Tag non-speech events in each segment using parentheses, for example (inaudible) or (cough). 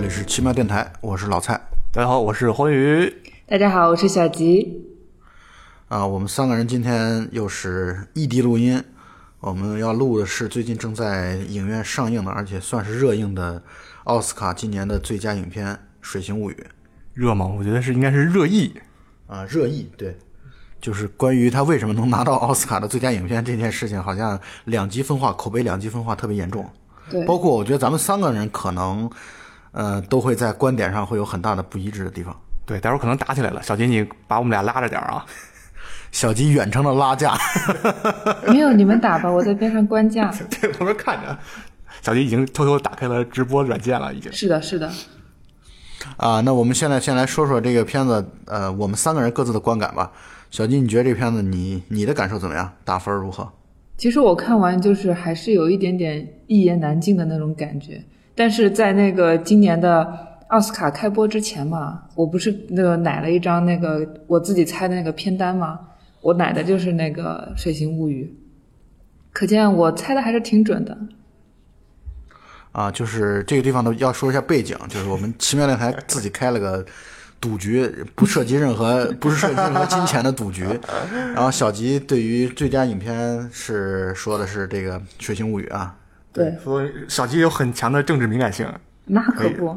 这里是奇妙电台，我是老蔡大家好，我是黄宇。大家好，我是小吉。啊。我们三个人今天又是异地录音，我们要录的是最近正在影院上映的，而且算是热映的奥斯卡今年的最佳影片《水形物语热吗？我觉得是应该是热议。》啊，热议对，就是关于他为什么能拿到奥斯卡的最佳影片这件事情，好像两极分化，口碑两极分化特别严重。对，包括我觉得咱们三个人可能，呃，都会在观点上会有很大的不一致的地方。对，待会儿可能打起来了。小吉，你把我们俩拉着点儿啊。(laughs) 小吉远程的拉架，(laughs) 没有你们打吧，我在边上观架。(laughs) 对，旁边看着。小吉已经偷偷打开了直播软件了，已经。是的，是的。啊，那我们现在先来说说这个片子，呃，我们三个人各自的观感吧。小金，你觉得这片子你你的感受怎么样？打分如何？其实我看完就是还是有一点点一言难尽的那种感觉，但是在那个今年的奥斯卡开播之前嘛，我不是那个奶了一张那个我自己猜的那个片单吗？我奶的就是那个《水形物语》，可见我猜的还是挺准的。啊，就是这个地方呢，要说一下背景，就是我们奇妙电台自己开了个赌局，不涉及任何 (laughs) 不是涉及任何金钱的赌局。然后小吉对于最佳影片是说的是这个《水形物语》啊，对，所以小鸡有很强的政治敏感性。那可不。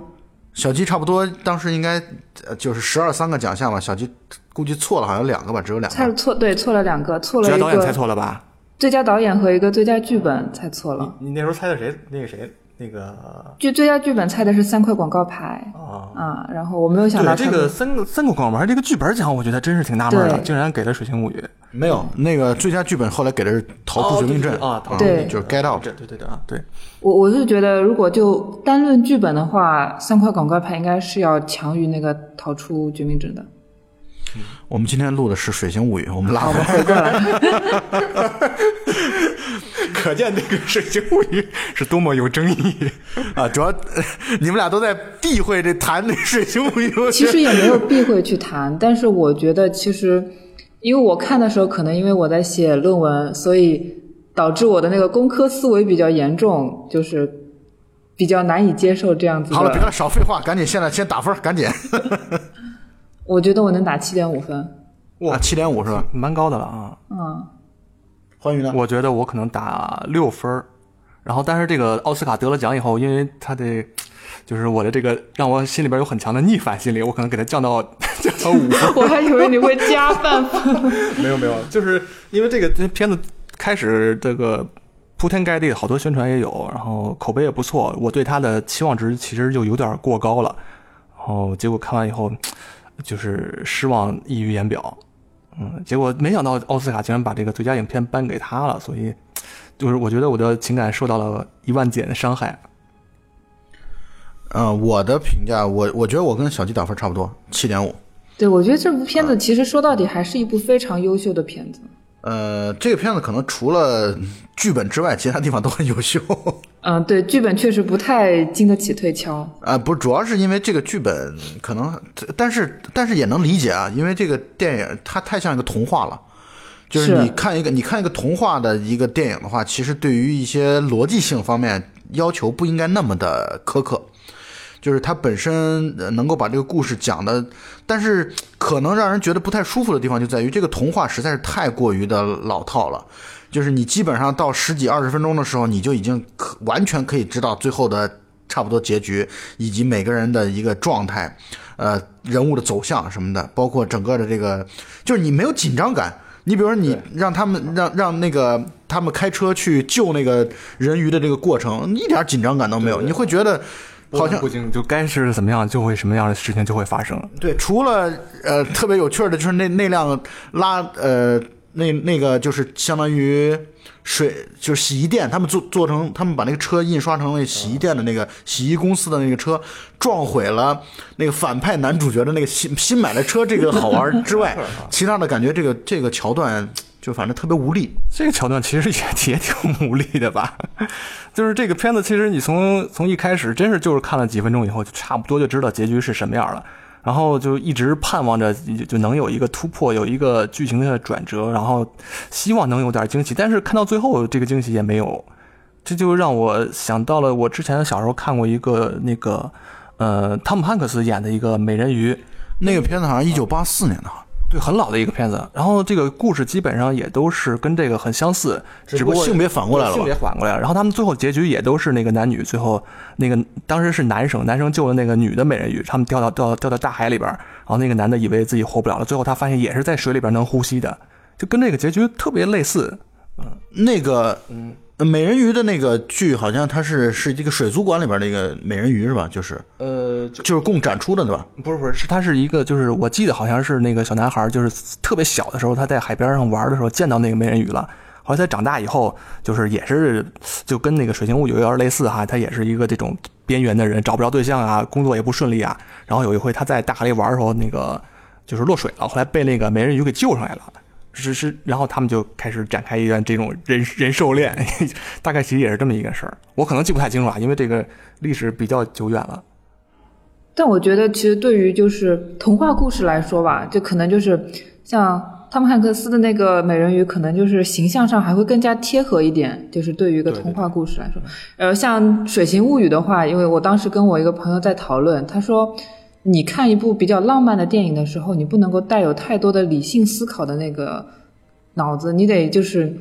小鸡差不多当时应该呃就是十二三个奖项吧，小鸡估计错了好像两个吧，只有两个。猜错，对，错了两个，错了一最佳导演猜个错了吧？最佳导演和一个最佳剧本猜错了。你那时候猜的谁？那个谁？那个就最佳剧本猜的是三块广告牌啊。啊，然后我没有想到这个三个三个广告牌这个剧本奖，我觉得真是挺纳闷的，竟然给了《水形物语》。没有，那个最佳剧本后来给的是《逃出绝命镇》啊，逃对就是 Get Out。对对对对啊，对。我我是觉得，如果就单论剧本的话，三块广告牌应该是要强于那个逃出绝命镇的。我们今天录的是《水形物语》，我们拉回来。回过来，(laughs) 可见这个《水形物语》是多么有争议。啊，主要呃 (laughs) 你们俩都在避讳这谈那《水形物语》，其实也没有避讳去谈，但是我觉得其实，因为我看的时候，可能因为我在写论文，所以导致我的那个工科思维比较严重，就是比较难以接受这样子。好了，别了，少废话，赶紧现在先打分，赶紧我觉得我能打七点五分。哇，七点五是吧？蛮高的了啊！嗯，欢愉呢？我觉得我可能打六分儿然后但是这个奥斯卡得了奖以后，因为他的就是我的这个让我心里边有很强的逆反心理，我可能给他降到降到五分。(laughs) 我还以为你会加半分。没有没有，就是因为这个这片子开始这个铺天盖地，好多宣传也有，然后口碑也不错，我对他的期望值其实就有点过高了，然后结果看完以后就是失望溢于言表，嗯，结果没想到奥斯卡竟然把这个最佳影片颁给他了，所以就是我觉得我的情感受到了一万减的伤害。嗯，我的评价，我我觉得我跟小鸡打分差不多，七点五。对，我觉得这部片子其实说到底还是一部非常优秀的片子。呃，这个片子可能除了剧本之外，其他地方都很优秀。嗯，对，剧本确实不太经得起推敲。啊，不，主要是因为这个剧本可能，但是但是也能理解啊，因为这个电影它太像一个童话了。就是你看一个你看一个童话的一个电影的话，其实对于一些逻辑性方面要求不应该那么的苛刻。就是它本身能够把这个故事讲的，但是可能让人觉得不太舒服的地方就在于这个童话实在是太过于的老套了。就是你基本上到十几二十分钟的时候，你就已经可完全可以知道最后的差不多结局，以及每个人的一个状态，呃，人物的走向什么的，包括整个的这个，就是你没有紧张感。你比如说，你让他们让让那个他们开车去救那个人鱼的这个过程，一点紧张感都没有，你会觉得好像不行，就该是怎么样，就会什么样的事情就会发生。对，除了呃特别有趣儿的，就是那那辆拉呃那那个就是相当于水就是洗衣店，他们做做成他们把那个车印刷成那洗衣店的那个洗衣公司的那个车，撞毁了那个反派男主角的那个新新买的车，这个好玩之外，(laughs) 其他的感觉这个这个桥段就反正特别无力。这个桥段其实也 (laughs) 也挺无力的吧，(laughs) 就是这个片子，其实你从从一开始真是就是看了几分钟以后，就差不多就知道结局是什么样了，然后就一直盼望着就能有一个突破，有一个剧情的转折，然后希望能有点惊喜，但是看到最后这个惊喜也没有，这就让我想到了我之前小时候看过一个那个。呃汤姆汉克斯演的一个美人鱼，那个片子好像一九八四年的，对，很老的一个片子。然后这个故事基本上也都是跟这个很相似，只不过性别反过来了性别反过来了。然后他们最后结局也都是那个男女最后那个当时是男生，男生救了那个女的美人鱼，他们掉到掉到掉到大海里边，然后那个男的以为自己活不了了，最后他发现也是在水里边能呼吸的，就跟这个结局特别类似。嗯那个，嗯，美人鱼的那个剧好像它是是一个水族馆里边的一个美人鱼是吧？就是呃，就是供展出的对吧？不是不是，是他是一个，就是我记得好像是那个小男孩，就是特别小的时候，他在海边上玩的时候见到那个美人鱼了。后来他长大以后，就是也是就跟那个《水形物语》有点类似哈，他也是一个这种边缘的人，找不着对象啊，工作也不顺利啊。然后有一回他在大海里玩的时候，那个就是落水了，后来被那个美人鱼给救上来了。是是，然后他们就开始展开一段这种人 (laughs) 人兽恋，(laughs) 大概其实也是这么一个事儿。我可能记不太清楚啊，因为这个历史比较久远了。但我觉得，其实对于就是童话故事来说吧，就可能就是像汤姆汉克斯的那个美人鱼，可能就是形象上还会更加贴合一点。就是对于一个童话故事来说，呃，像《水形物语》的话，因为我当时跟我一个朋友在讨论，他说，你看一部比较浪漫的电影的时候，你不能够带有太多的理性思考的那个脑子，你得就是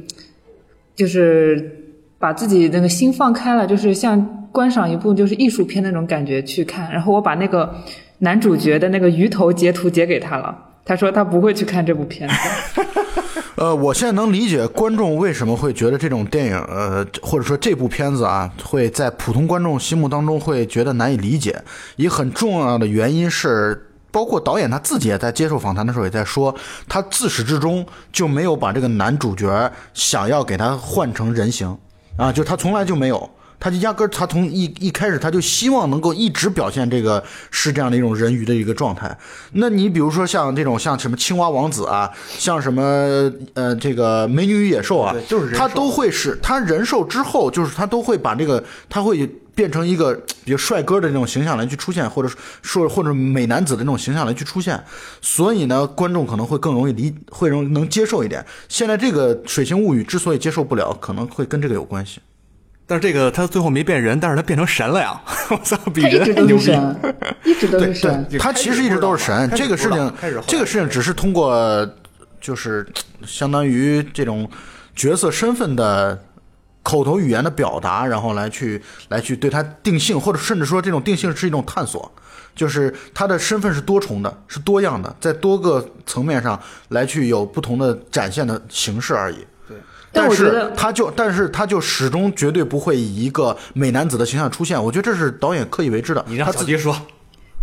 就是把自己那个心放开了，就是像观赏一部就是艺术片那种感觉去看。然后我把那个男主角的那个鱼头截图截给他了，他说他不会去看这部片子。(laughs) 呃，我现在能理解观众为什么会觉得这种电影，呃，或者说这部片子啊，会在普通观众心目当中会觉得难以理解。一很重要的原因是，包括导演他自己也在接受访谈的时候也在说，他自始至终就没有把这个男主角想要给他换成人形啊，就他从来就没有。他就压根儿，他从一一开始他就希望能够一直表现这个是这样的一种人鱼的一个状态。那你比如说像这种像什么青蛙王子啊，像什么呃这个美女与野兽啊，就是他都会是他人兽之后，就是他都会把这个他会变成一个比如帅哥的那种形象来去出现，或者说或者美男子的那种形象来去出现。所以呢，观众可能会更容易理，会容能接受一点。现在这个《水形物语》之所以接受不了，可能会跟这个有关系。但是这个他最后没变人，但是他变成神了呀！(laughs) 我操，比他一直都人还牛逼。是神，(laughs) 一直都是神。对他其实一直都是神，这个事情这个事情只是通过就是相当于这种角色身份的口头语言的表达，然后来去来去对他定性，或者甚至说这种定性是一种探索，就是他的身份是多重的，是多样的，在多个层面上来去有不同的展现的形式而已。但是但我觉得他就，但是他就始终绝对不会以一个美男子的形象出现。我觉得这是导演刻意为之的。你让他自小迪说，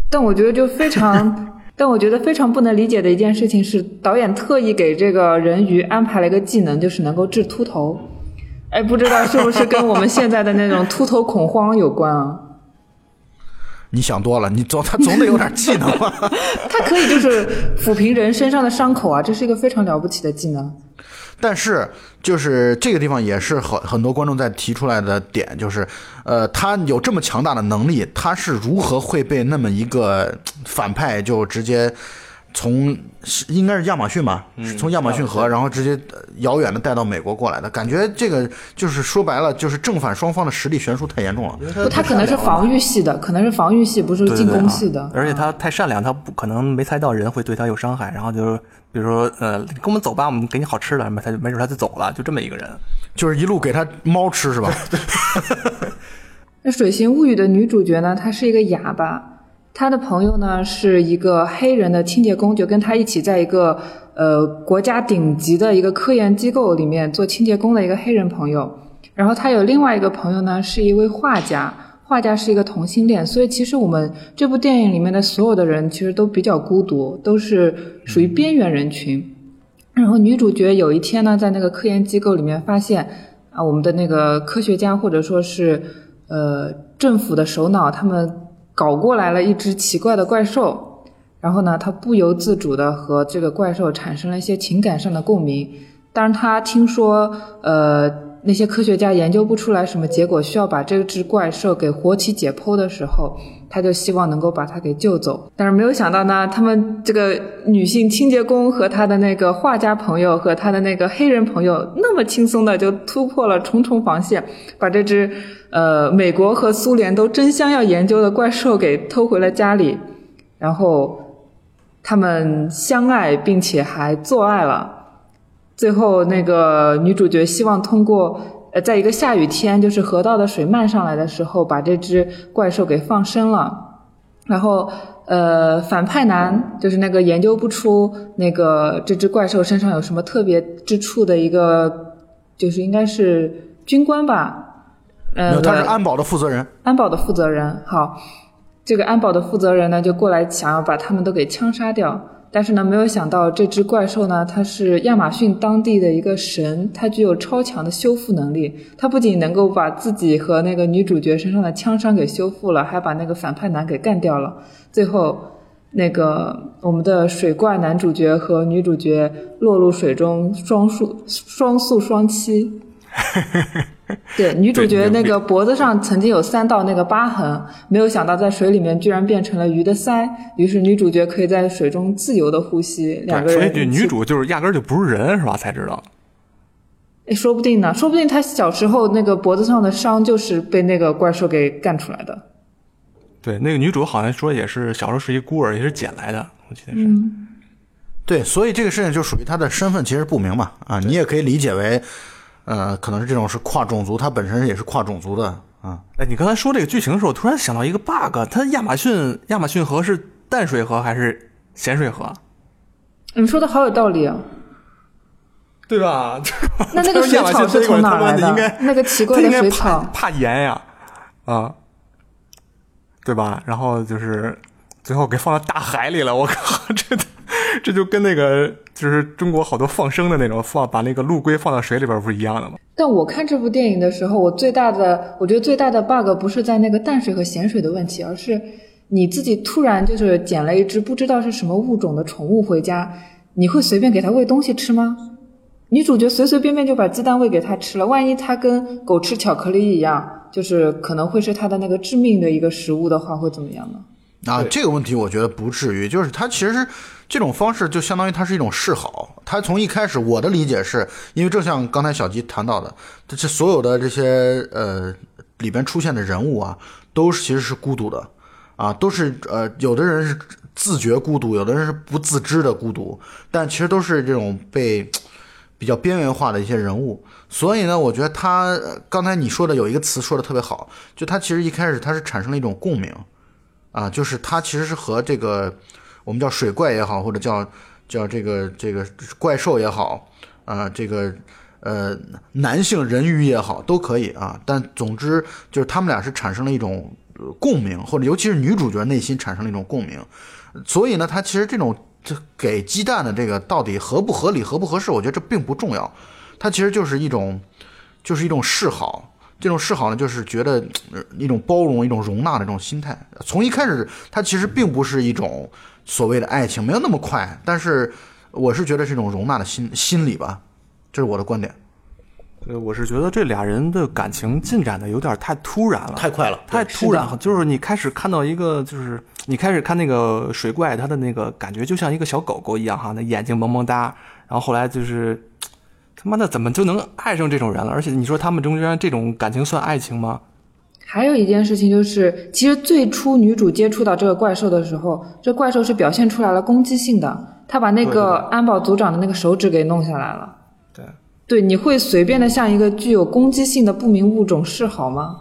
但我觉得就非常，(laughs) 但我觉得非常不能理解的一件事情是，导演特意给这个人鱼安排了一个技能，就是能够治秃头。哎，不知道是不是跟我们现在的那种秃头恐慌有关啊？(laughs) 你想多了，你总他总得有点技能吧？(laughs) 他可以就是抚平人身上的伤口啊，这是一个非常了不起的技能。但是，就是这个地方也是很很多观众在提出来的点，就是，呃，他有这么强大的能力，他是如何会被那么一个反派就直接从应该是亚马逊吧，是从亚马逊河，然后直接呃遥远的带到美国过来的？感觉这个就是说白了，就是正反双方的实力悬殊太严重了。不，他可能是防御系的，可能是防御系，不是进对对对攻系的。而且他太善良，他不可能没猜到人会对他有伤害，然后就是比如说呃，跟我们走吧，我们给你好吃的，他就没准他就走了，就这么一个人。就是一路给他猫吃是吧？(laughs) (laughs) 那《水形物语》的女主角呢，她是一个哑巴，他的朋友呢是一个黑人的清洁工，就跟他一起在一个呃国家顶级的一个科研机构里面做清洁工的一个黑人朋友。然后他有另外一个朋友呢，是一位画家，画家是一个同性恋，所以其实我们这部电影里面的所有的人其实都比较孤独，都是属于边缘人群。然后女主角有一天呢，在那个科研机构里面发现啊，我们的那个科学家或者说是呃政府的首脑，他们搞过来了一只奇怪的怪兽。然后呢，他不由自主的和这个怪兽产生了一些情感上的共鸣。当他，听说呃那些科学家研究不出来什么结果，需要把这只怪兽给活体解剖的时候，他就希望能够把他给救走。但是没有想到呢，他们这个女性清洁工和他的那个画家朋友和他的那个黑人朋友，那么轻松的就突破了重重防线，把这只呃美国和苏联都争相要研究的怪兽给偷回了家里，然后他们相爱并且还做爱了。最后，那个女主角希望通过。呃，在一个下雨天，就是河道的水漫上来的时候，把这只怪兽给放生了。然后，呃，反派男就是那个研究不出那个这只怪兽身上有什么特别之处的一个，就是应该是军官吧？呃，他是安保的负责人。安保的负责人，好，这个安保的负责人呢，就过来想要把他们都给枪杀掉。但是呢，没有想到这只怪兽呢，它是亚马逊当地的一个神，它具有超强的修复能力。它不仅能够把自己和那个女主角身上的枪伤给修复了，还把那个反派男给干掉了。最后，那个我们的水怪男主角和女主角落入水中，双宿双宿双栖。(laughs) (laughs) 对，女主角那个脖子上曾经有三道那个疤痕，没有想到在水里面居然变成了鱼的鳃，于是女主角可以在水中自由的呼吸。两个人，所以女主就是压根儿就不是人，是吧？才知道。哎，说不定呢，说不定她小时候那个脖子上的伤就是被那个怪兽给干出来的。对，那个女主好像说也是小时候是一孤儿，也是捡来的，我记得是。对，所以这个事情就属于她的身份其实不明嘛啊，你也可以理解为。呃，可能是这种是跨种族，它本身也是跨种族的啊。哎，你刚才说这个剧情的时候，突然想到一个 bug，它亚马逊亚马逊河是淡水河还是咸水河？你说的好有道理啊，对吧？(laughs) 那那个水草是从哪来的？那个奇怪的水草怕盐呀，啊，对吧？然后就是最后给放到大海里了，我靠，(laughs) 这。这就跟那个就是中国好多放生的那种放把那个陆龟放到水里边不是一样的吗？但我看这部电影的时候，我最大的我觉得最大的 bug 不是在那个淡水和咸水的问题，而是你自己突然就是捡了一只不知道是什么物种的宠物回家，你会随便给它喂东西吃吗？女主角随随便便就把鸡蛋喂给它吃了，万一它跟狗吃巧克力一样，就是可能会是它的那个致命的一个食物的话，会怎么样呢？啊，这个问题我觉得不至于，就是它其实这种方式就相当于它是一种示好。它从一开始我的理解是，因为正像刚才小吉谈到的，这所有的这些呃里边出现的人物啊，都是其实是孤独的啊，都是呃有的人是自觉孤独，有的人是不自知的孤独，但其实都是这种被比较边缘化的一些人物。所以呢，我觉得他刚才你说的有一个词说的特别好，就他其实一开始他是产生了一种共鸣。啊，就是他其实是和这个我们叫水怪也好，或者叫叫这个这个怪兽也好，啊，这个呃男性人鱼也好，都可以啊。但总之就是他们俩是产生了一种共鸣，或者尤其是女主角内心产生了一种共鸣。所以呢，它其实这种这给鸡蛋的这个到底合不合理、合不合适，我觉得这并不重要。它其实就是一种就是一种示好。这种示好呢，就是觉得一种包容、一种容纳的这种心态。从一开始，它其实并不是一种所谓的爱情，没有那么快。但是，我是觉得是一种容纳的心心理吧，这是我的观点。呃，我是觉得这俩人的感情进展的有点太突然了，太快了，太突然了。就是你开始看到一个，就是你开始看那个水怪，它的那个感觉就像一个小狗狗一样哈，那眼睛萌萌哒。然后后来就是。他妈的，怎么就能爱上这种人了？而且你说他们中间这种感情算爱情吗？还有一件事情就是，其实最初女主接触到这个怪兽的时候，这怪兽是表现出来了攻击性的，他把那个安保组长的那个手指给弄下来了。对，对，你会随便的向一个具有攻击性的不明物种示好吗？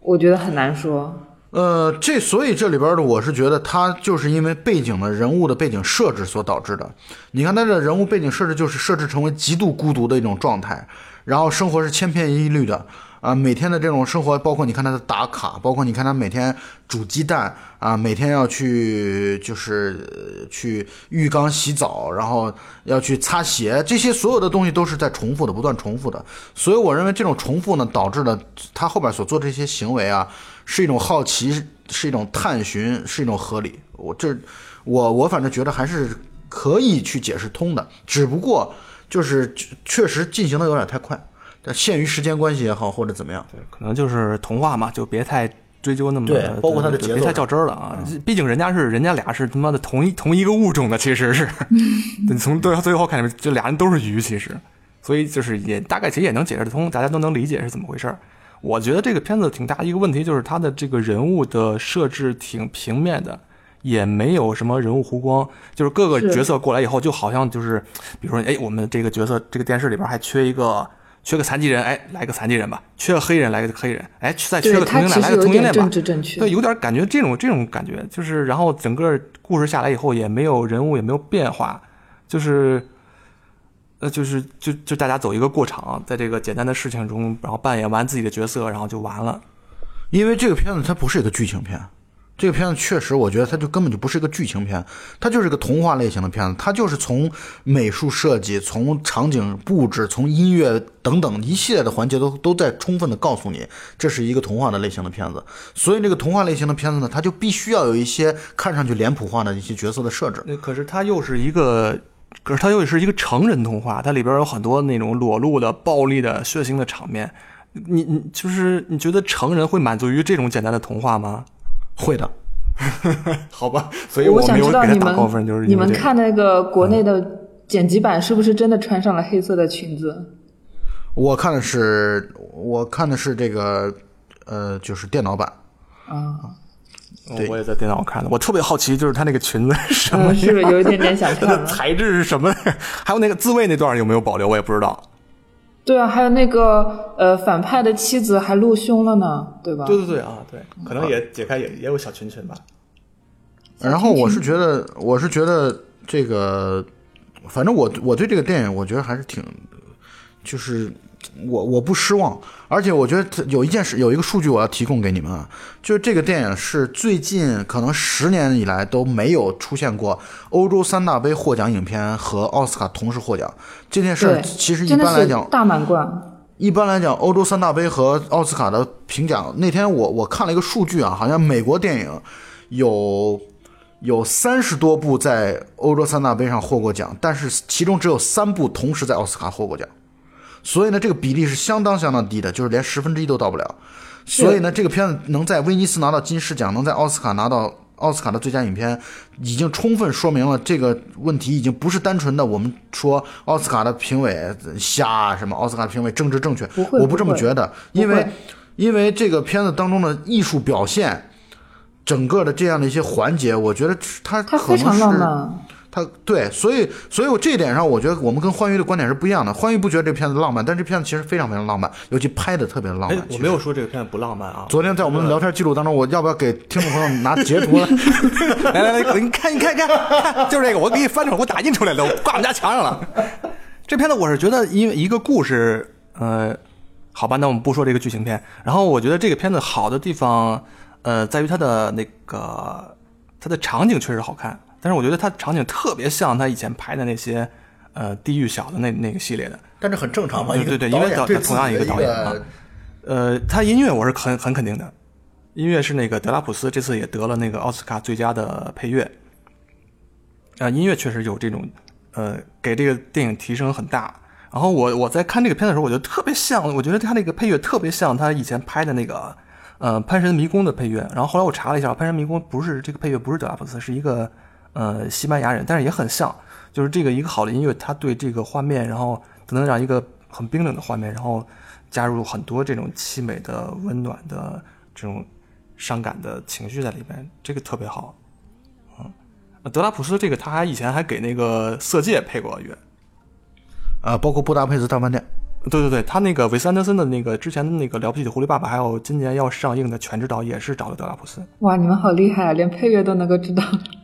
我觉得很难说。呃，这所以这里边的我是觉得他就是因为背景的人物的背景设置所导致的。你看他的人物背景设置就是设置成为极度孤独的一种状态，然后生活是千篇一律的啊，每天的这种生活，包括你看他的打卡，包括你看他每天煮鸡蛋啊，每天要去就是去浴缸洗澡，然后要去擦鞋，这些所有的东西都是在重复的，不断重复的。所以我认为这种重复呢，导致了他后边所做这些行为啊。是一种好奇，是一种探寻，是一种合理。我这，我我反正觉得还是可以去解释通的，只不过就是确实进行的有点太快，但限于时间关系也好，或者怎么样，对，可能就是童话嘛，就别太追究那么对包括它的节奏别太较真儿了啊！毕竟人家是人家俩是他妈的同一同一个物种的，其实是，(laughs) 你从最后最后看，这俩人都是鱼，其实，所以就是也大概其实也能解释得通，大家都能理解是怎么回事儿。我觉得这个片子挺大一个问题，就是它的这个人物的设置挺平面的，也没有什么人物弧光，就是各个角色过来以后，就好像就是，比如说，哎，我们这个角色这个电视里边还缺一个缺个残疾人，哎，来个残疾人吧；缺个黑人，来个黑人，哎，再缺个同性恋，来个同性恋吧政。治正确。对，有点感觉这种这种感觉，就是然后整个故事下来以后也没有人物也没有变化，就是，呃，就是就就大家走一个过场，在这个简单的事情中，然后扮演完自己的角色，然后就完了。因为这个片子它不是一个剧情片，这个片子确实我觉得它就根本就不是一个剧情片，它就是个童话类型的片子，它就是从美术设计、从场景布置、从音乐等等一系列的环节都都在充分的告诉你，这是一个童话的类型的片子。所以这个童话类型的片子呢，它就必须要有一些看上去脸谱化的一些角色的设置。那可是它又是一个，可是它又是一个成人童话，它里边有很多那种裸露的、暴力的、血腥的场面。你你就是你觉得成人会满足于这种简单的童话吗？会的，(laughs) 好吧，所以我想没有给它知道你打高分，就是们你们看那个国内的剪辑版是不是真的穿上了黑色的裙子？我看的是我看的是这个呃，就是电脑版。啊，对我也在电脑看的，我特别好奇，就是他那个裙子是什么嗯，是不是有一点点想看了？(laughs) 的材质是什么？还有那个自慰那段有没有保留？我也不知道。对啊，还有那个呃，反派的妻子还露胸了呢，对吧？对对对啊，对，可能也解开也也有小裙裙吧。然后我是觉得，我是觉得这个，反正我我对这个电影，我觉得还是挺，就是我我不失望，而且我觉得有一件事，有一个数据我要提供给你们啊，就是这个电影是最近可能十年以来都没有出现过欧洲三大杯获奖影片和奥斯卡同时获奖这件事，对，其实一般来讲，大满贯。一般来讲，欧洲三大杯和奥斯卡的评奖，那天我我看了一个数据啊，好像美国电影有有三十多部在欧洲三大杯上获过奖，但是其中只有三部同时在奥斯卡获过奖，所以呢，这个比例是相当相当低的，就是连十分之一都到不了。所以呢，这个片子能在威尼斯拿到金狮奖，能在奥斯卡拿到奥斯卡的最佳影片，已经充分说明了这个问题已经不是单纯的我们说奥斯卡的评委瞎啊什么，奥斯卡评委政治正确，不我不这么觉得，因为因为这个片子当中的艺术表现。整个的这样的一些环节，我觉得它它可能非常浪是漫，它对，所以所以我这一点上，我觉得我们跟欢愉的观点是不一样的。欢愉不觉得这片子浪漫，但这片子其实非常非常浪漫，尤其拍的特别的浪漫。，哎我没有说这个片子不浪漫啊。昨天在我们聊天记录当中，我要不要给听众朋友拿截图呢？(laughs) 来来来，你看，你看，看，看，就是这个，我给你翻出来，我打印出来的，我挂我们家墙上了。这片子我是觉得，因为一个故事，呃，好吧，那我们不说这个剧情片。然后我觉得这个片子好的地方，呃，在于它的那个它的场景确实好看，但是我觉得它场景特别像他以前拍的那些呃地狱小的那那个系列的。但是很正常嘛，对对对因为导导演同样一个导演啊呃，他音乐我是很很肯定的，音乐是那个德拉普斯这次也得了那个奥斯卡最佳的配乐。啊、音乐确实有这种，呃，给这个电影提升很大。然后我我在看这个片的时候，我就特别像，我觉得他那个配乐特别像他以前拍的那个，呃，《潘神迷宫》的配乐。然后后来我查了一下，《潘神迷宫》不是这个配乐不是德拉普斯，是一个呃西班牙人，但是也很像，就是这个一个好的音乐，它对这个画面，然后它能让一个很冰冷的画面，然后加入很多这种凄美的、温暖的这种伤感的情绪在里边，这个特别好。嗯，德拉普斯这个他还以前还给那个《色戒》配过乐。啊，包括布达佩斯大饭店。对对对，他那个韦斯安德森的那个之前的那个《了不起的狐狸爸爸》，还有今年要上映的《全知道》，也是找了德拉普斯。哇，你们好厉害啊，连配乐都能够知道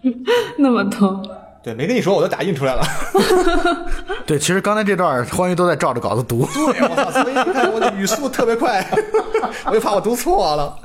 (laughs) 那么多。对，没跟你说，我都打印出来了。(laughs) 对，其实刚才这段欢愉都在照着稿子读。对，我操！所以你看我的语速特别快，我就怕我读错了。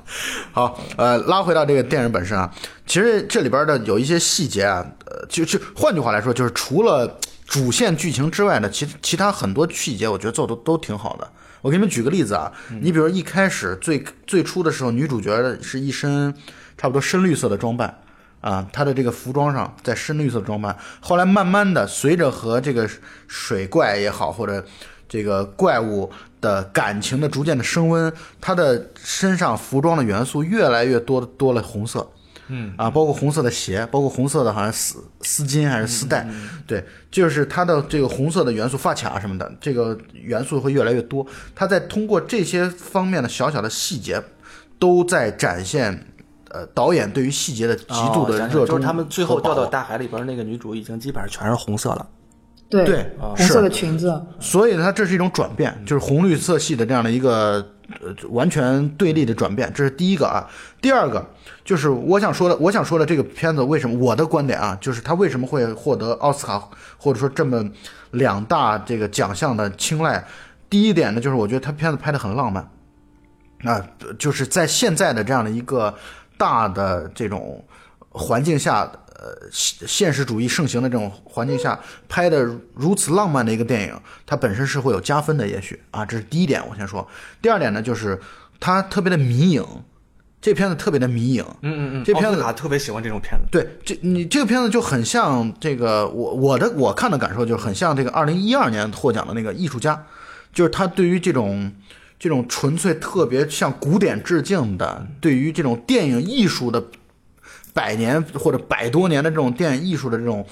好，呃，拉回到这个电影本身啊，其实这里边的有一些细节啊，呃，就就换句话来说，就是除了主线剧情之外呢，其其他很多细节，我觉得做的都挺好的。我给你们举个例子啊，你比如一开始最最初的时候，女主角的是一身差不多深绿色的装扮。啊，她的这个服装上在深绿色的装扮，后来慢慢的随着和这个水怪也好，或者这个怪物的感情的逐渐的升温，她的身上服装的元素越来越多多了红色。嗯啊，包括红色的鞋，包括红色的好像丝丝巾还是丝带，对，就是它的这个红色的元素发卡什么的，这个元素会越来越多。它在通过这些方面的小小的细节，都在展现呃导演对于细节的极度的热衷。来就是他们最后掉到大海里边那个女主已经基本上全是红色了。对对红色的裙子，所以它这是一种转变，就是红绿色系的这样的一个呃完全对立的转变，这是第一个啊。第二个就是我想说的，我想说的这个片子为什么我的观点啊，就是它为什么会获得奥斯卡或者说这么两大这个奖项的青睐。第一点呢，就是我觉得它片子拍的很浪漫，啊，就是在现在的这样的一个大的这种环境下，呃，现现实主义盛行的这种环境下拍的如此浪漫的一个电影，它本身是会有加分的，也许啊，这是第一点，我先说。第二点呢，就是它特别的迷影，这片子特别的迷影，嗯嗯嗯这片子卡特别喜欢这种片子。对，这你这个片子就很像这个我我的我看的感受就是很像这个二零一二年获奖的那个艺术家，就是他对于这种这种纯粹特别向古典致敬的，对于这种电影艺术的百年或者百多年的这种电影艺术的这种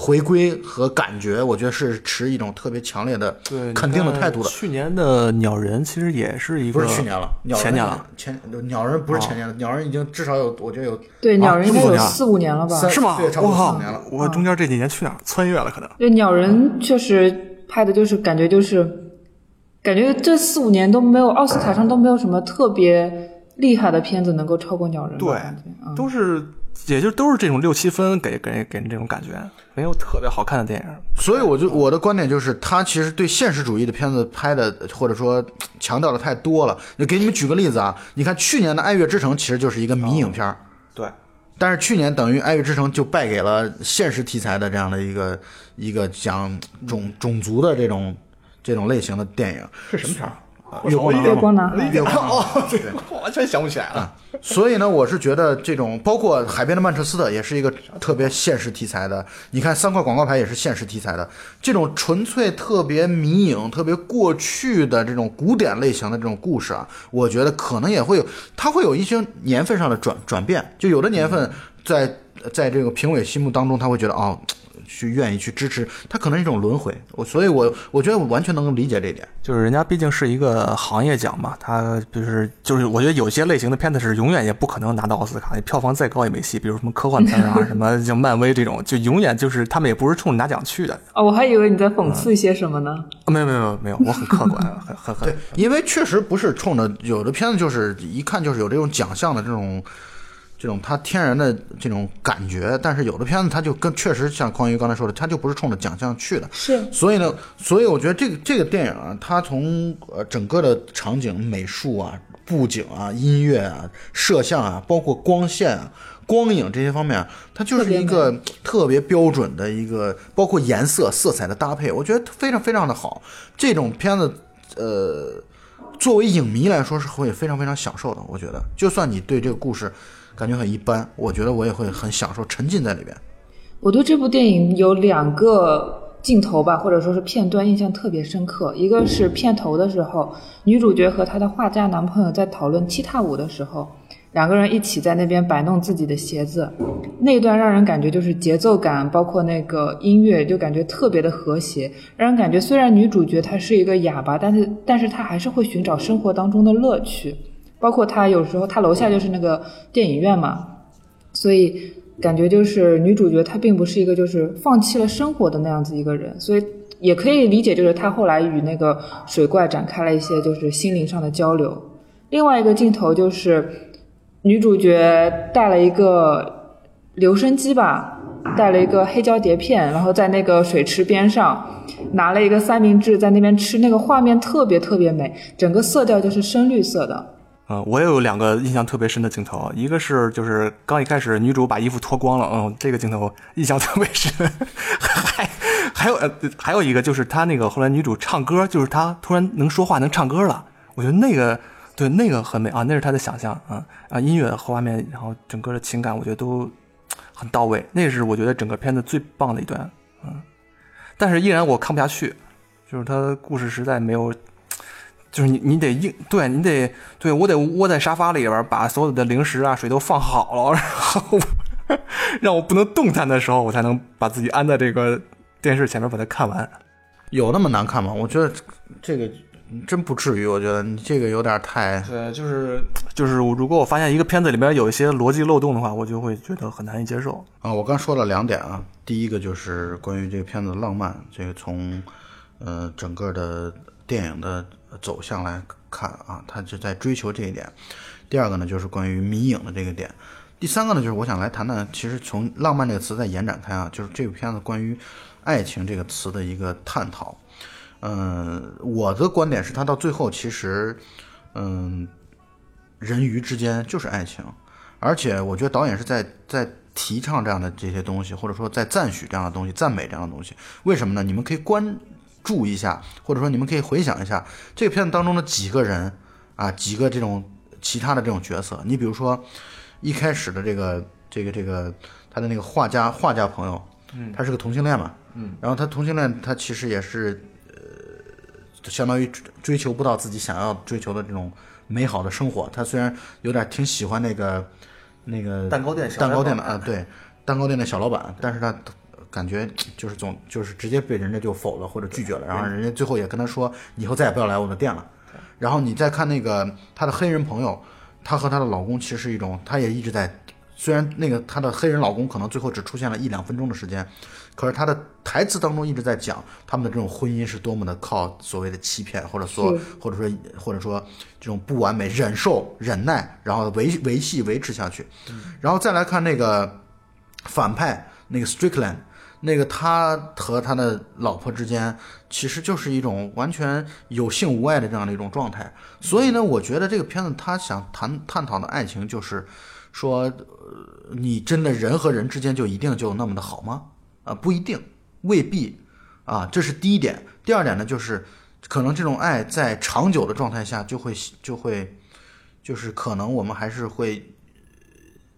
回归和感觉，我觉得是持一种特别强烈的，肯定的态度的。去年的鸟人其实也是一个，不是去年了，鸟前年了，前鸟人不是前年了，鸟人已经至少有，我觉得有对，鸟人应该这么多年了有四五年了吧？是吗？对差不多我靠四五年了我中间这几年去哪儿穿越了？可能对，鸟人确实拍的就是感觉就是，感觉这四五年都没有奥斯卡上都没有什么特别厉害的片子能够超过鸟人。对都是，也就都是这种六七分，给给给人这种感觉，没有特别好看的电影。所以我就我的观点就是，他其实对现实主义的片子拍的，或者说强调的太多了。就给你们举个例子啊，你看去年的《爱乐之城》其实就是一个迷影片儿，对，但是去年等于《爱乐之城》就败给了现实题材的这样的一个一个讲种种族的这种这种类型的电影。是什么片儿？月光男月光男孩月光哦，对，我完全想不起来了。所以呢，我是觉得这种包括《海边的曼彻斯特》也是一个特别现实题材的。你看三块广告牌也是现实题材的，这种纯粹特别迷影、特别过去的这种古典类型的这种故事啊，我觉得可能也会有，它会有一些年份上的转转变。就有的年份在在这个评委心目当中，他会觉得哦。去愿意去支持，它可能是一种轮回，我所以我，我觉得我完全能够理解这一点。就是人家毕竟是一个行业奖嘛，他就是就是，我觉得有些类型的片子是永远也不可能拿到奥斯卡，票房再高也没戏。比如什么科幻片啊，什么 (laughs) 像漫威这种，就永远就是他们也不是冲着拿奖去的。哦，我还以为你在讽刺一些什么呢？啊没有没有没有没有，我很客观，(laughs) 很很很对，因为确实不是冲着有的片子就是一看就是有这种奖项的这种这种它天然的这种感觉，但是有的片子它就跟确实像匡宇刚才说的，它就不是冲着奖项去的。是所以呢，所以我觉得这个这个电影啊，它从呃整个的场景、美术啊、布景啊、音乐啊、摄像啊，包括光线啊、光影这些方面啊，它就是一个特别标准的一个，包括颜色、色彩的搭配，我觉得非常非常的好。这种片子，呃，作为影迷来说是会非常非常享受的。我觉得，就算你对这个故事感觉很一般，我觉得我也会很享受，沉浸在里边。我对这部电影有两个镜头吧，或者说是片段印象特别深刻。一个是片头的时候，女主角和她的画家男朋友在讨论踢踏舞的时候，两个人一起在那边摆弄自己的鞋子，那段让人感觉就是节奏感，包括那个音乐，就感觉特别的和谐，让人感觉虽然女主角她是一个哑巴，但是但是她还是会寻找生活当中的乐趣。包括她有时候，她楼下就是那个电影院嘛，所以感觉就是女主角她并不是一个就是放弃了生活的那样子一个人，所以也可以理解就是她后来与那个水怪展开了一些就是心灵上的交流。另外一个镜头就是女主角带了一个留声机吧，带了一个黑胶碟片，然后在那个水池边上拿了一个三明治在那边吃，那个画面特别特别美，整个色调就是深绿色的。嗯，我也有两个印象特别深的镜头，一个是就是刚一开始女主把衣服脱光了，嗯，这个镜头印象特别深，(laughs) 还还有呃还有一个就是她那个后来女主唱歌，就是她突然能说话能唱歌了，我觉得那个对那个很美啊，那是她的想象啊啊音乐和画面，然后整个的情感我觉得都很到位，那是我觉得整个片子最棒的一段，嗯，但是依然我看不下去，就是它故事实在没有，就是你你得硬，对你得对我得窝在沙发里边，把所有的零食啊水都放好了，(laughs) 然后让我不能动弹的时候，我才能把自己安在这个电视前面把它看完。有那么难看吗？我觉得这个真不至于，我觉得你这个有点太……对，就是就是，如果我发现一个片子里边有一些逻辑漏洞的话，我就会觉得很难以接受。啊，我刚说了两点啊，第一个就是关于这个片子的浪漫，这个从呃整个的电影的走向来看啊，他就在追求这一点。第二个呢，就是关于迷影的这个点。第三个呢，就是我想来谈谈，其实从浪漫这个词再延展开啊，就是这部片子关于爱情这个词的一个探讨。嗯，我的观点是，他到最后其实，嗯，人鱼之间就是爱情，而且我觉得导演是在在提倡这样的这些东西，或者说在赞许这样的东西，赞美这样的东西。为什么呢？你们可以观注意一下，或者说你们可以回想一下这个片子当中的几个人啊，几个这种其他的这种角色。你比如说一开始的这个这个这个他的那个画家画家朋友，嗯，他是个同性恋嘛，嗯，然后他同性恋，他其实也是呃，相当于追追求不到自己想要追求的这种美好的生活。他虽然有点挺喜欢那个那个蛋糕店小蛋糕店的啊，对，蛋糕店的小老板，但是他感觉 (tsk) 就是总就是直接被人家就否了或者拒绝了，然后人家最后也跟他说以后再也不要来我的店了。然后你再看那个她的黑人朋友，她和她的老公其实是一种，她也一直在，虽然那个她的黑人老公可能最后只出现了一两分钟的时间，可是她的台词当中一直在讲他们的这种婚姻是多么的靠所谓的欺骗，或者说或者说或者说这种不完美、忍受、忍耐，然后维维系维持下去。然后再来看那个反派那个 Strickland，那个他和他的老婆之间其实就是一种完全有性无爱的这样的一种状态。所以呢，我觉得这个片子他想谈探讨的爱情就是说，呃，你真的人和人之间就一定就那么的好吗？啊、不一定，未必啊，这是第一点。第二点呢，就是可能这种爱在长久的状态下就会就会，就是可能我们还是会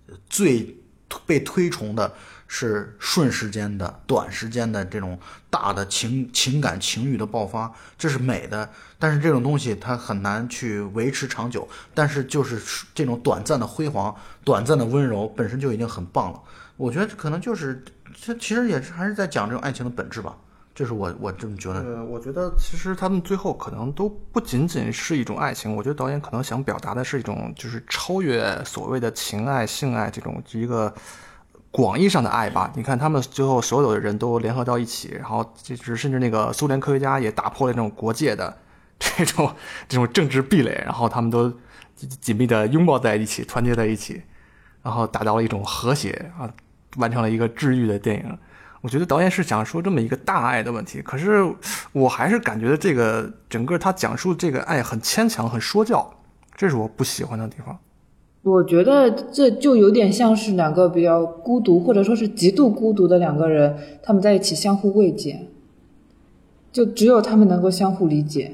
呃最被推崇的是瞬时间的、短时间的这种大的情情感情欲的爆发，这是美的。但是这种东西它很难去维持长久，但是就是这种短暂的辉煌、短暂的温柔本身就已经很棒了。我觉得可能就是这其实也是还是在讲这种爱情的本质吧，这是我我这么觉得。呃，我觉得其实他们最后可能都不仅仅是一种爱情，我觉得导演可能想表达的是一种就是超越所谓的情爱、性爱这种一个广义上的爱吧。你看他们最后所有的人都联合到一起，然后就是甚至那个苏联科学家也打破了这种国界的这种这种政治壁垒，然后他们都紧密的拥抱在一起，团结在一起，然后达到了一种和谐啊，完成了一个治愈的电影。我觉得导演是想说这么一个大爱的问题，可是我还是感觉这个整个他讲述这个爱很牵强、很说教，这是我不喜欢的地方。我觉得这就有点像是两个比较孤独，或者说是极度孤独的两个人，他们在一起相互慰藉，就只有他们能够相互理解。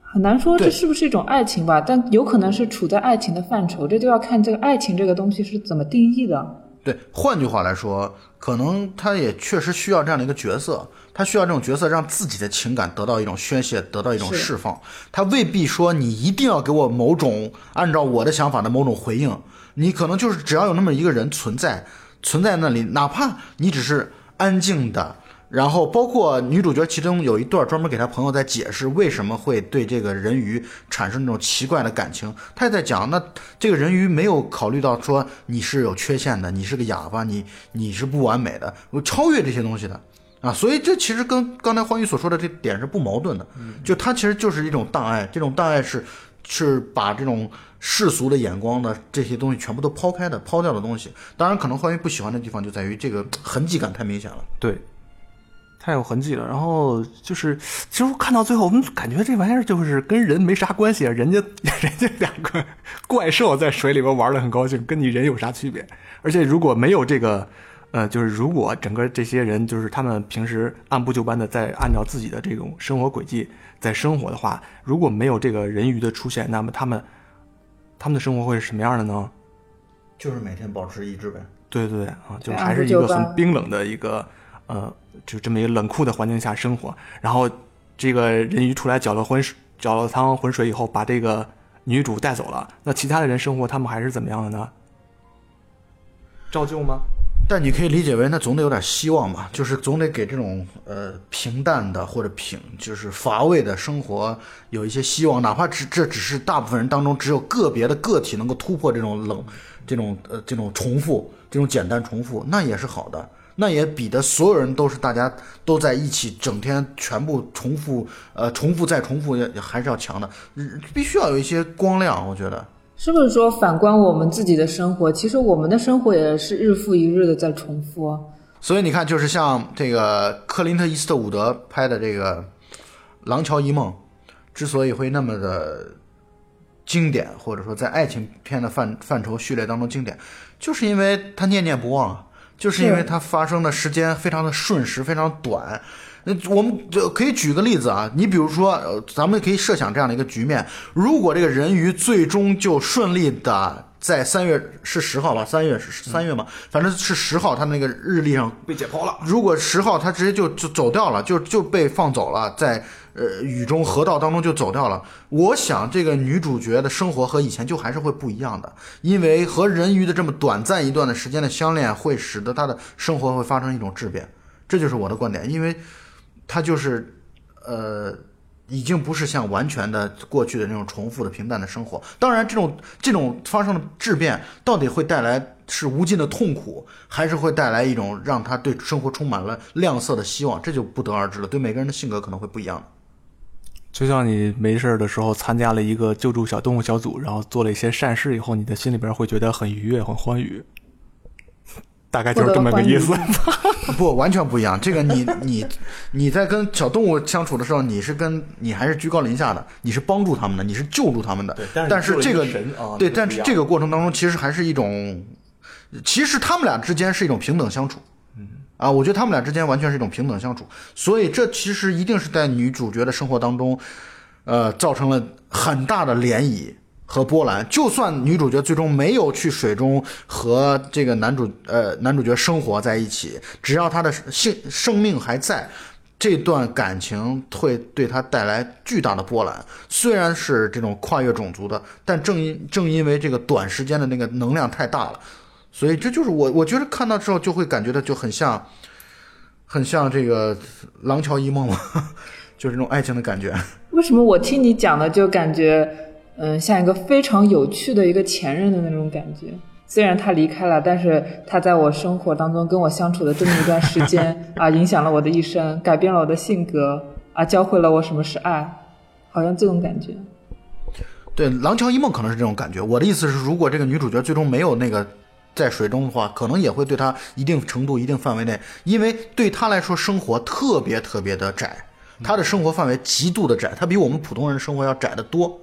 很难说这是不是一种爱情吧，但有可能是处在爱情的范畴，这就要看这个爱情这个东西是怎么定义的。对，换句话来说，可能他也确实需要这样的一个角色，他需要这种角色让自己的情感得到一种宣泄，得到一种释放。他未必说你一定要给我某种按照我的想法的某种回应，你可能就是只要有那么一个人存在，存在那里，哪怕你只是安静的。然后包括女主角其中有一段专门给她朋友在解释为什么会对这个人鱼产生那种奇怪的感情，她也在讲，那这个人鱼没有考虑到说你是有缺陷的，你是个哑巴，你你是不完美的，我超越这些东西的啊，所以这其实跟刚才欢愉所说的这点是不矛盾的，就它其实就是一种大爱，这种大爱是是把这种世俗的眼光的这些东西全部都抛开的、抛掉的东西。当然，可能欢愉不喜欢的地方就在于这个痕迹感太明显了。对，太有痕迹了。然后就是，其实我看到最后，我们感觉这玩意儿就是跟人没啥关系，啊人家 (laughs) 人家两个怪兽在水里边玩的很高兴，跟你人有啥区别？而且如果没有这个，呃，就是如果整个这些人就是他们平时按部就班的在按照自己的这种生活轨迹在生活的话，如果没有这个人鱼的出现，那么他们他们的生活会是什么样的呢？就是每天保持一致呗。对对对啊，就对还是一个很冰冷的一个呃，就这么一个冷酷的环境下生活。然后这个人鱼出来搅了浑，搅了汤浑水以后，把这个女主带走了。那其他的人生活，他们还是怎么样的呢？照旧吗？但你可以理解为，那总得有点希望嘛，就是总得给这种呃平淡的或者平就是乏味的生活有一些希望，哪怕只这只是大部分人当中只有个别的个体能够突破这种冷、这种呃这种重复、这种简单重复，那也是好的，那也比的所有人都是大家都在一起，整天全部重复呃重复再重复，还是要强的，嗯必须要有一些光亮，我觉得。是不是说反观我们自己的生活，其实我们的生活也是日复一日的在重复啊？所以你看，就是像这个克林特·伊斯特伍德拍的这个《廊桥遗梦》，之所以会那么的经典，或者说在爱情片的范范畴序列当中经典，就是因为他念念不忘啊，就是因为它发生的时间非常的瞬时，非常短。那我们就可以举个例子啊，你比如说，呃咱们可以设想这样的一个局面：如果这个人鱼最终就顺利的在三月是十号吧，三月是三月嘛，反正是十号，他那个日历上被解剖了。如果十号他直接就就走掉了，就就被放走了，在呃雨中河道当中就走掉了。我想这个女主角的生活和以前就还是会不一样的，因为和人鱼的这么短暂一段的时间的相恋，会使得她的生活会发生一种质变。这就是我的观点，因为她就是呃。已经不是像完全的过去的那种重复的平淡的生活。当然，这种这种发生的质变，到底会带来是无尽的痛苦，还是会带来一种让他对生活充满了亮色的希望，这就不得而知了。对每个人的性格可能会不一样。就像你没事的时候参加了一个救助小动物小组，然后做了一些善事以后，你的心里边会觉得很愉悦、很欢愉，大概就是这么个意思。(laughs) 不，完全不一样。这个你你你在跟小动物相处的时候，你是跟你还是居高临下的，你是帮助他们的，你是救助他们的。对但但是这个对，但是这个过程当中，其实还是一种，其实他们俩之间是一种平等相处。啊，我觉得他们俩之间完全是一种平等相处，所以这其实一定是在女主角的生活当中，呃，造成了很大的涟漪和波澜。就算女主角最终没有去水中和这个男主呃男主角生活在一起，只要他的性生命还在，这段感情会对他带来巨大的波澜。虽然是这种跨越种族的，但正因正因为这个短时间的那个能量太大了。所以这就是我，我觉得看到之后就会感觉到就很像，很像这个《廊桥遗梦》嘛，(laughs) 就是那种爱情的感觉。为什么我听你讲的就感觉，嗯，像一个非常有趣的一个前任的那种感觉？虽然他离开了，但是他在我生活当中跟我相处的这么一段时间 (laughs) 啊，影响了我的一生，改变了我的性格啊，教会了我什么是爱，好像这种感觉。对，《廊桥遗梦》可能是这种感觉。我的意思是，如果这个女主角最终没有那个在水中的话，可能也会对他一定程度、一定范围内，因为对他来说，生活特别特别的窄，他的生活范围极度的窄，他比我们普通人生活要窄得多，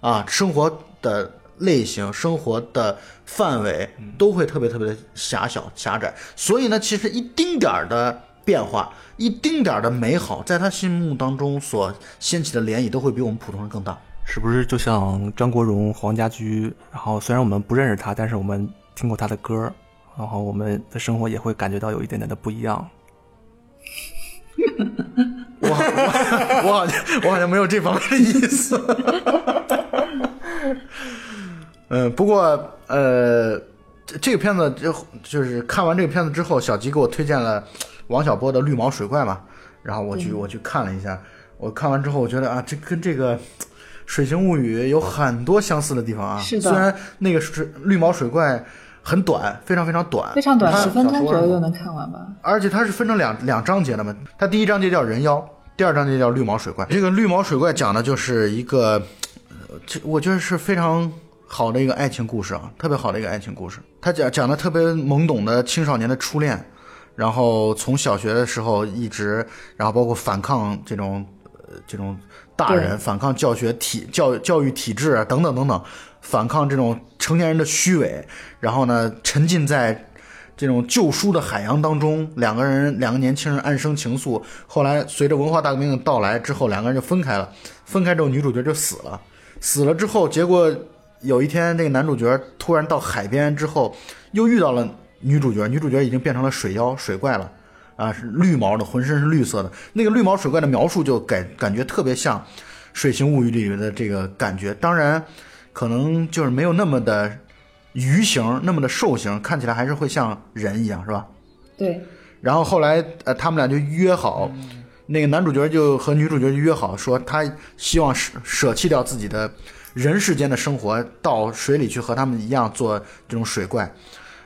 啊，生活的类型、生活的范围都会特别特别的狭小、狭窄。所以呢，其实一丁点儿的变化，一丁点儿的美好，在他心目当中所掀起的涟漪，都会比我们普通人更大。是不是就像张国荣、黄家驹？然后虽然我们不认识他，但是我们听过他的歌，然后我们的生活也会感觉到有一点点的不一样。(laughs) 我好我我好像我好像没有这方面的意思。(laughs) 嗯，不过呃，这这个片子就就是看完这个片子之后，小吉给我推荐了王小波的《绿毛水怪》嘛，然后我去我去看了一下，我看完之后我觉得啊，这跟这个《水形物语》有很多相似的地方啊。是的虽然那个水绿毛水怪很短，非常非常短，非常短，它十分钟左右就能看完吧？而且它是分成两两章节的嘛，它第一章节叫人妖，第二章节叫绿毛水怪。这个绿毛水怪讲的就是一个，呃这我觉得是非常好的一个爱情故事啊，特别好的一个爱情故事。他讲讲的特别懵懂的青少年的初恋，然后从小学的时候一直，然后包括反抗这种呃这种大人，反抗教学体教教育体制啊等等等等，反抗这种成年人的虚伪，然后呢沉浸在这种旧书的海洋当中，两个人两个年轻人暗生情愫。后来随着文化大革命的到来之后，两个人就分开了。分开之后，女主角就死了。死了之后，结果有一天，那个男主角突然到海边之后，又遇到了女主角。女主角已经变成了水妖、水怪了。啊，是绿毛的，浑身是绿色的。那个绿毛水怪的描述就感感觉特别像《水形物语》里面的这个感觉，当然可能就是没有那么的鱼形，那么的兽形，看起来还是会像人一样，是吧？对，然后后来呃，他们俩就约好，那个男主角就和女主角就约好，说他希望舍舍弃掉自己的人世间的生活，到水里去和他们一样做这种水怪。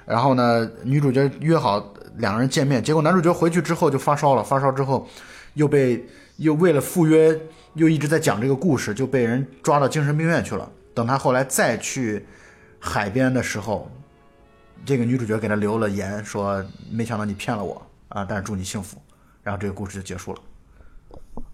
然后呢，女主角约好两个人见面，结果男主角回去之后就发烧了，发烧之后又被又为了赴约，又一直在讲这个故事，就被人抓到精神病院去了。等他后来再去海边的时候，这个女主角给他留了言，说没想到你骗了我啊，但是祝你幸福。然后这个故事就结束了。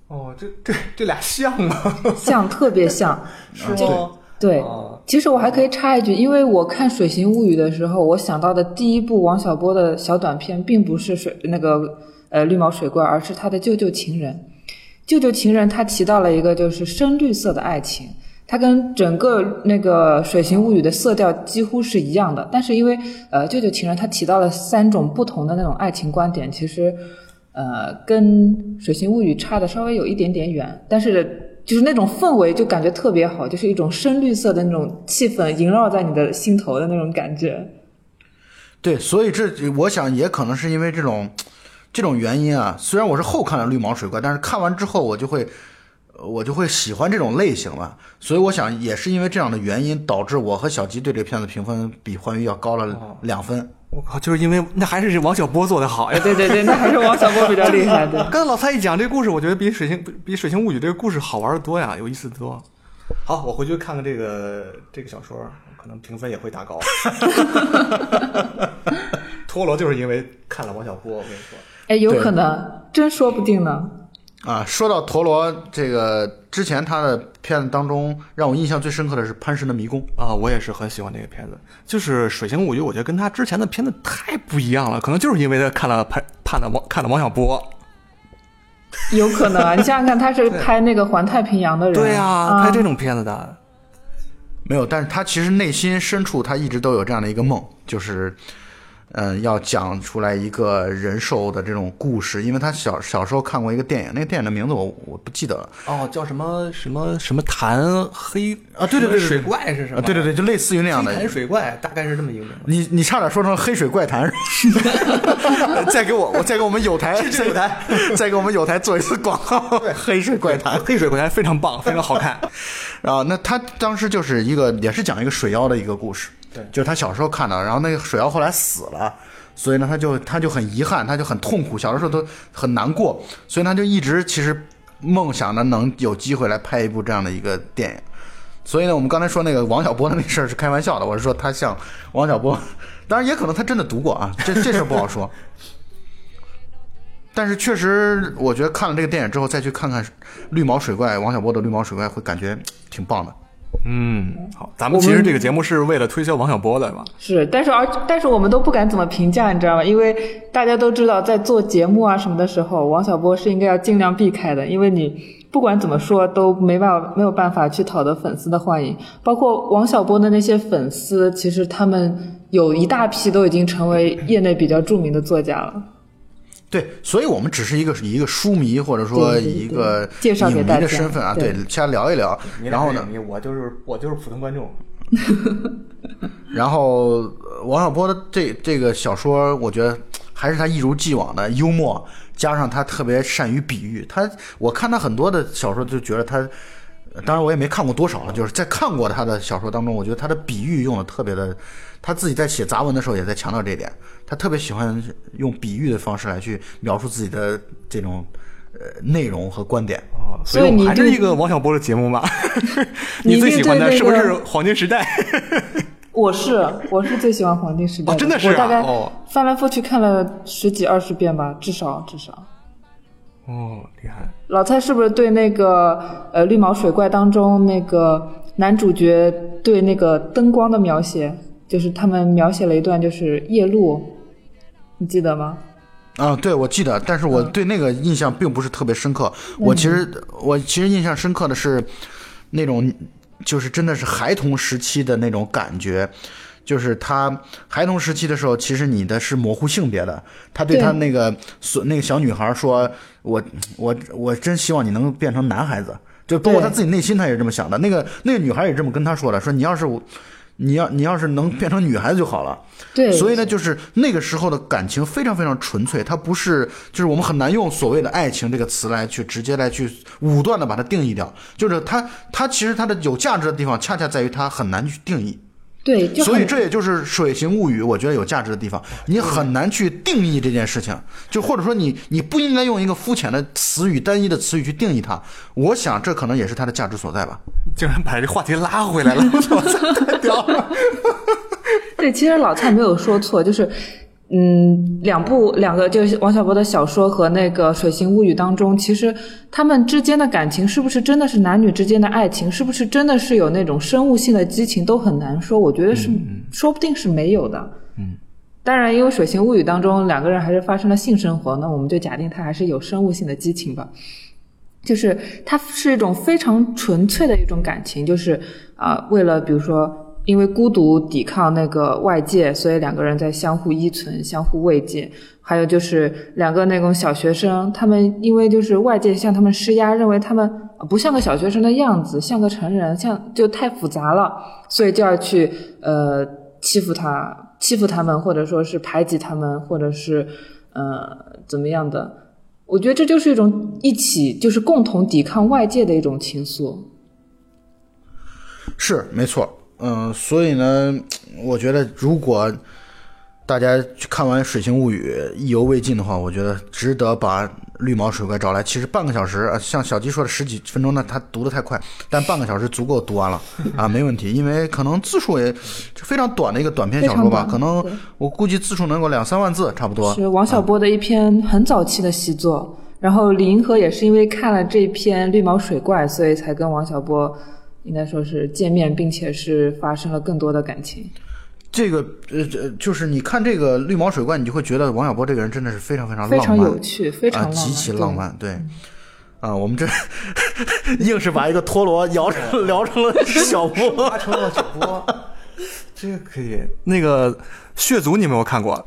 哦，这这这俩像吗？(laughs) 像特别像。(laughs) 是吗？对哦，其实我还可以插一句，因为我看《水形物语》的时候，我想到的第一部王小波的小短片，并不是水那个呃绿毛水怪，而是他的舅舅情人。舅舅情人他提到了一个就是深绿色的爱情，它跟整个那个《水形物语》的色调几乎是一样的。但是因为呃舅舅情人他提到了三种不同的那种爱情观点，其实呃跟《水形物语》差的稍微有一点点远，但是。就是那种氛围，就感觉特别好，就是一种深绿色的那种气氛萦绕在你的心头的那种感觉。对，所以这我想也可能是因为这种这种原因啊。虽然我是后看了《绿毛水怪》，但是看完之后我就会我就会喜欢这种类型了。所以我想也是因为这样的原因，导致我和小吉对这片子评分比欢愉要高了两分。我靠，就是因为那还是王小波做的好呀。对对对，那还是王小波比较厉害的。刚才老蔡一讲这故事，我觉得比《水星比《水星物语》这个故事好玩的多呀，有意思的多。好，我回去看看这个这个小说，可能评分也会打高。陀螺就是因为看了王小波，我跟你说。哎，有可能，真说不定呢。啊，说到陀螺，这个之前他的片子当中，让我印象最深刻的是《潘神的迷宫》啊，我也是很喜欢这个片子。就是《水形物语》，我觉得跟他之前的片子太不一样了，可能就是因为他看了潘看了王看了王小波。有可能啊，你想想看，他是拍那个环太平洋的人，对呀、啊，拍这种片子的。没有，但是他其实内心深处，他一直都有这样的一个梦，就是，嗯、要讲出来一个人兽的这种故事。因为他小小时候看过一个电影，那个电影的名字我我不记得了哦，叫什么什么什么潭黑啊对对对水怪是什么？对对对，就类似于那样的黑。潭水怪大概是这么一个名字。你你差点说成黑水怪谈，再给我我再给我们有台有台再给我们有台做一次广告，对黑水怪谈。黑水怪谈非常棒，非常好看。然后那他当时就是一个也是讲一个水妖的一个故事，对就是他小时候看到，然后那个水妖后来死了，所以呢他就他就很遗憾，他就很痛苦，小的时候都很难过，所以他就一直其实梦想着能有机会来拍一部这样的一个电影。所以呢，我们刚才说那个王小波的那事儿是开玩笑的，我是说他像王小波，(laughs) 当然也可能他真的读过啊，这这事儿不好说。(laughs) 但是确实，我觉得看了这个电影之后，再去看看绿毛水怪王小波的绿毛水怪，会感觉挺棒的。嗯，好，咱们其实这个节目是为了推销王小波的吧。是，但是而但是我们都不敢怎么评价，你知道吗？因为大家都知道，在做节目啊什么的时候，王小波是应该要尽量避开的，因为你不管怎么说都没办法没有办法去讨得粉丝的欢迎。包括王小波的那些粉丝，其实他们有一大批都已经成为业内比较著名的作家了。对，所以我们只是一个以一个书迷或者说一个介绍给影迷大家的身份啊，对对，瞎聊一聊。然后呢，我就是我就是普通观众。然后呃王小波的这这个小说，我觉得还是他一如既往的幽默，加上他特别善于比喻。他我看他很多的小说，就觉得他，呃当然我也没看过多少了，就是在看过他的小说当中，我觉得他的比喻用的特别的，他自己在写杂文的时候也在强调这一点。他特别喜欢用比喻的方式来去描述自己的这种呃内容和观点。哦，所以还是一个王小波的节目嘛。(laughs) 你你最喜欢的是不是黄金时代？(laughs) 我是我是最喜欢黄金时代哦真的是啊我大概哦翻来覆去看了十几二十遍吧，至少至少。哦，厉害！老蔡是不是对那个呃绿毛水怪当中那个男主角对那个灯光的描写，就是他们描写了一段就是夜路，你记得吗？啊，对，我记得，但是我对那个印象并不是特别深刻。我其实我其实印象深刻的是那种，就是真的是孩童时期的那种感觉，就是他孩童时期的时候，其实你的是模糊性别的。他对对他那个所那个小女孩说：“我我我真希望你能变成男孩子。”就包括他自己内心，他也是这么想的。那个那个女孩也这么跟他说的：“说你要是我，你要你要是能变成女孩子就好了。”对，所以呢，就是那个时候的感情非常非常纯粹，它不是就是我们很难用所谓的爱情这个词来去直接来去武断的把它定义掉。就是它它其实它的有价值的地方，恰恰在于它很难去定义。对，就所以这也就是《水形物语》我觉得有价值的地方，你很难去定义这件事情，就或者说你你不应该用一个肤浅的词语、单一的词语去定义它。我想这可能也是它的价值所在吧。竟然把这话题拉回来了，我操，太屌了！(laughs) 对，其实老蔡没有说错，就是，嗯，两部两个就是王小波的小说和那个《水形物语》当中，其实他们之间的感情是不是真的是男女之间的爱情，是不是真的是有那种生物性的激情，都很难说。我觉得是，说不定是没有的。嗯，当然，因为《水形物语》当中两个人还是发生了性生活，那我们就假定他还是有生物性的激情吧。就是它是一种非常纯粹的一种感情，就是啊、为了比如说因为孤独抵抗那个外界，所以两个人在相互依存、相互慰藉。还有就是两个那种小学生，他们因为就是外界向他们施压，认为他们不像个小学生的样子，像个成人，像就太复杂了，所以就要去呃欺负他、欺负他们，或者说是排挤他们，或者是呃怎么样的。我觉得这就是一种一起，就是共同抵抗外界的一种情愫。是没错，嗯，所以呢，(tsk) 我觉得如果大家去看完《水形物语》意犹未尽的话，我觉得值得把绿毛水怪找来。其实半个小时，呃像小鸡说的十几分钟呢，他读的太快，但半个小时足够读完了 (laughs) 啊，没问题。因为可能字数也非常短的一个短篇小说吧，可能我估计字数能够两三万字差不多。是王小波的一篇很早期的习作。然后李银河也是因为看了这篇《绿毛水怪》，所以才跟王小波应该说是见面，并且是发生了更多的感情。这个呃，这就是你看这个绿毛水怪，你就会觉得王小波这个人真的是非常非常浪漫非常，有趣，非常啊，极其浪漫，对。啊，我们这 (laughs) 硬是把一个陀螺摇成聊成了小波，(laughs) 成了小波，这个可以。那个血族你有没有看过？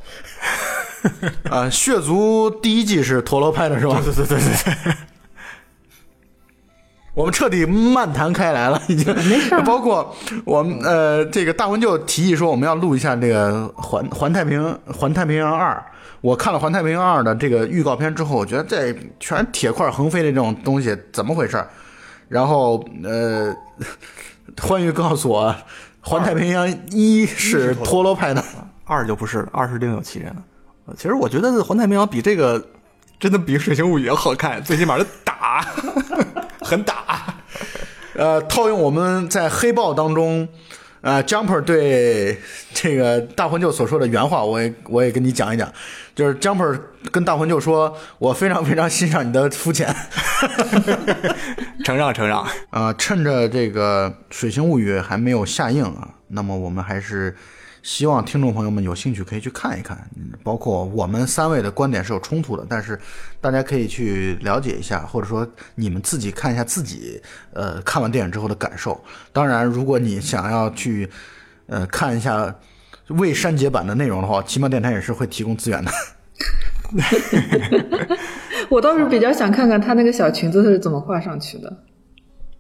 (laughs) 啊，血族第一季是陀螺拍的是吧？对对对对对，我们彻底漫谈开来了，已经。没事包括我们呃，这个大文就提议说我们要录一下这个环环太平环太平洋二。我看了环太平洋二的这个预告片之后，我觉得这全铁块横飞的这种东西怎么回事？然后呃，欢愉告诉我，环太平洋一是陀螺拍的。(laughs) 二就不是了，二是另有其人其实我觉得《环太平洋》比这个真的比《水形物语》要好看，最起码是打，很打。呃，套用我们在黑豹当中，呃，Jumper 对这个大魂舅所说的原话，我也我也跟你讲一讲，就是 Jumper 跟大魂舅说：“我非常非常欣赏你的肤浅。承 (laughs) 让承让，”啊，趁着这个《水星物语》还没有下映啊，那么我们还是希望听众朋友们有兴趣可以去看一看，嗯包括我们三位的观点是有冲突的，但是大家可以去了解一下，或者说你们自己看一下自己呃看完电影之后的感受。当然，如果你想要去呃看一下未删节版的内容的话，奇妙电台也是会提供资源的。(laughs) 我倒是比较想看看他那个小裙子是怎么画上去的。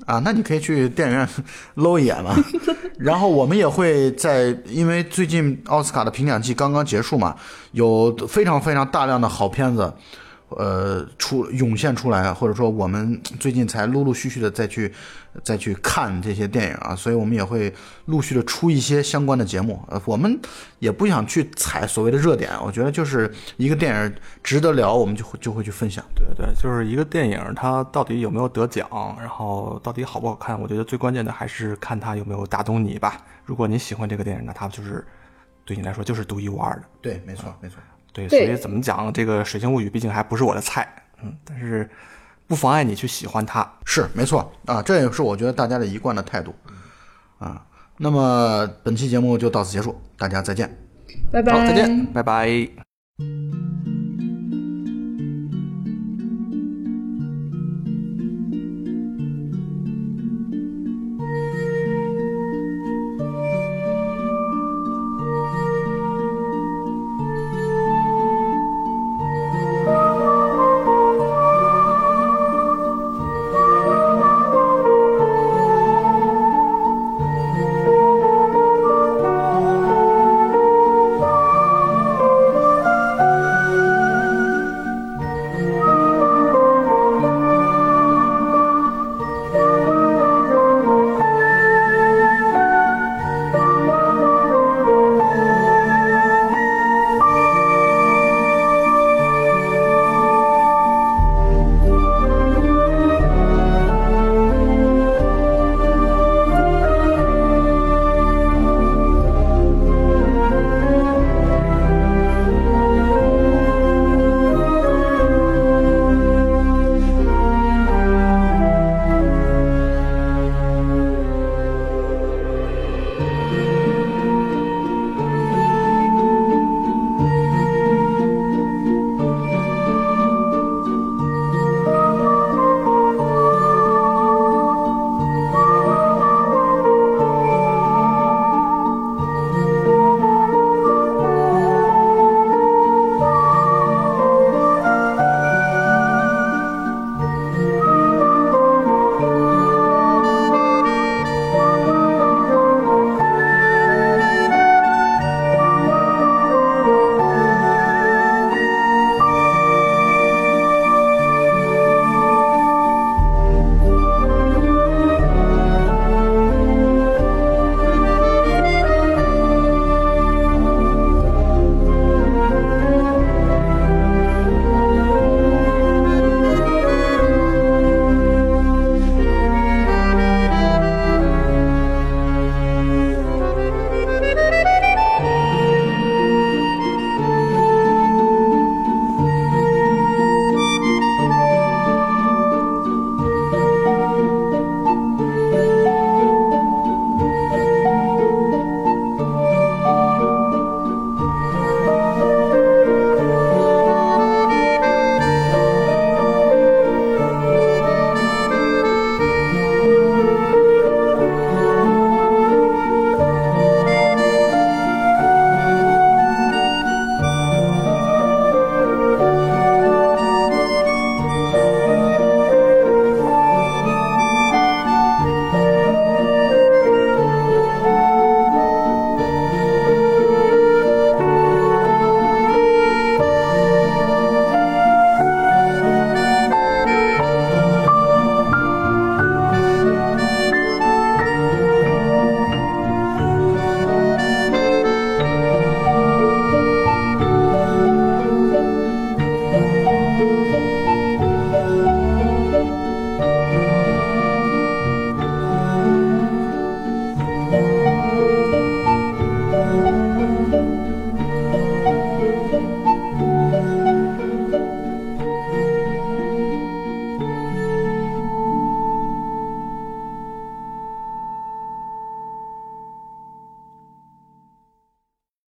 啊，那你可以去电影院 (laughs) 搂一眼嘛。(laughs) 然后我们也会在，因为最近奥斯卡的评奖季刚刚结束嘛，有非常非常大量的好片子，呃，出涌现出来，或者说我们最近才陆陆续续的再去再去看这些电影啊，所以我们也会陆续的出一些相关的节目。呃，我们也不想去踩所谓的热点，我觉得就是一个电影值得聊，我们就会就会去分享。对对，就是一个电影，它到底有没有得奖，然后到底好不好看，我觉得最关键的还是看它有没有打动你吧。如果你喜欢这个电影，那它就是对你来说就是独一无二的。对，没错，没错。对，所以怎么讲，这个《水星物语》毕竟还不是我的菜，嗯，但是不妨碍你去喜欢它。是没错啊，这也是我觉得大家的一贯的态度啊。那么本期节目就到此结束，大家再见。拜拜，好，再见，拜拜。